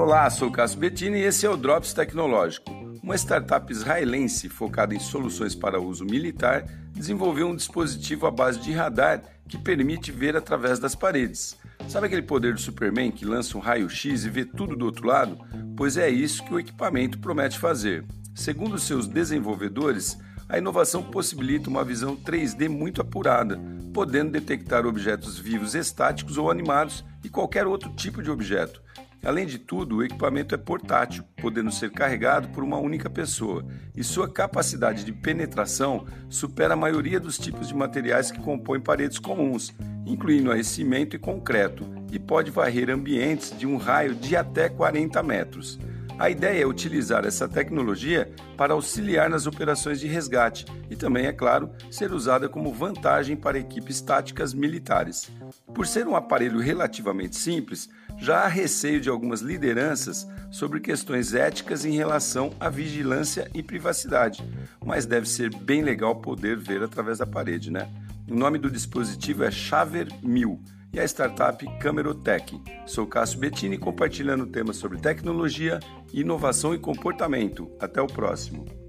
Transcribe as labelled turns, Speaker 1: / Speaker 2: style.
Speaker 1: Olá, sou Cássio Bettini e esse é o Drops Tecnológico. Uma startup israelense focada em soluções para uso militar desenvolveu um dispositivo à base de radar que permite ver através das paredes. Sabe aquele poder do Superman que lança um raio-x e vê tudo do outro lado? Pois é isso que o equipamento promete fazer. Segundo seus desenvolvedores, a inovação possibilita uma visão 3D muito apurada, podendo detectar objetos vivos estáticos ou animados e qualquer outro tipo de objeto, Além de tudo, o equipamento é portátil, podendo ser carregado por uma única pessoa, e sua capacidade de penetração supera a maioria dos tipos de materiais que compõem paredes comuns, incluindo a cimento e concreto, e pode varrer ambientes de um raio de até 40 metros. A ideia é utilizar essa tecnologia para auxiliar nas operações de resgate e também, é claro, ser usada como vantagem para equipes táticas militares. Por ser um aparelho relativamente simples, já há receio de algumas lideranças sobre questões éticas em relação à vigilância e privacidade, mas deve ser bem legal poder ver através da parede, né? O nome do dispositivo é Shaver 1000 e a startup Camerotech. Sou Cássio Bettini compartilhando temas sobre tecnologia, inovação e comportamento. Até o próximo.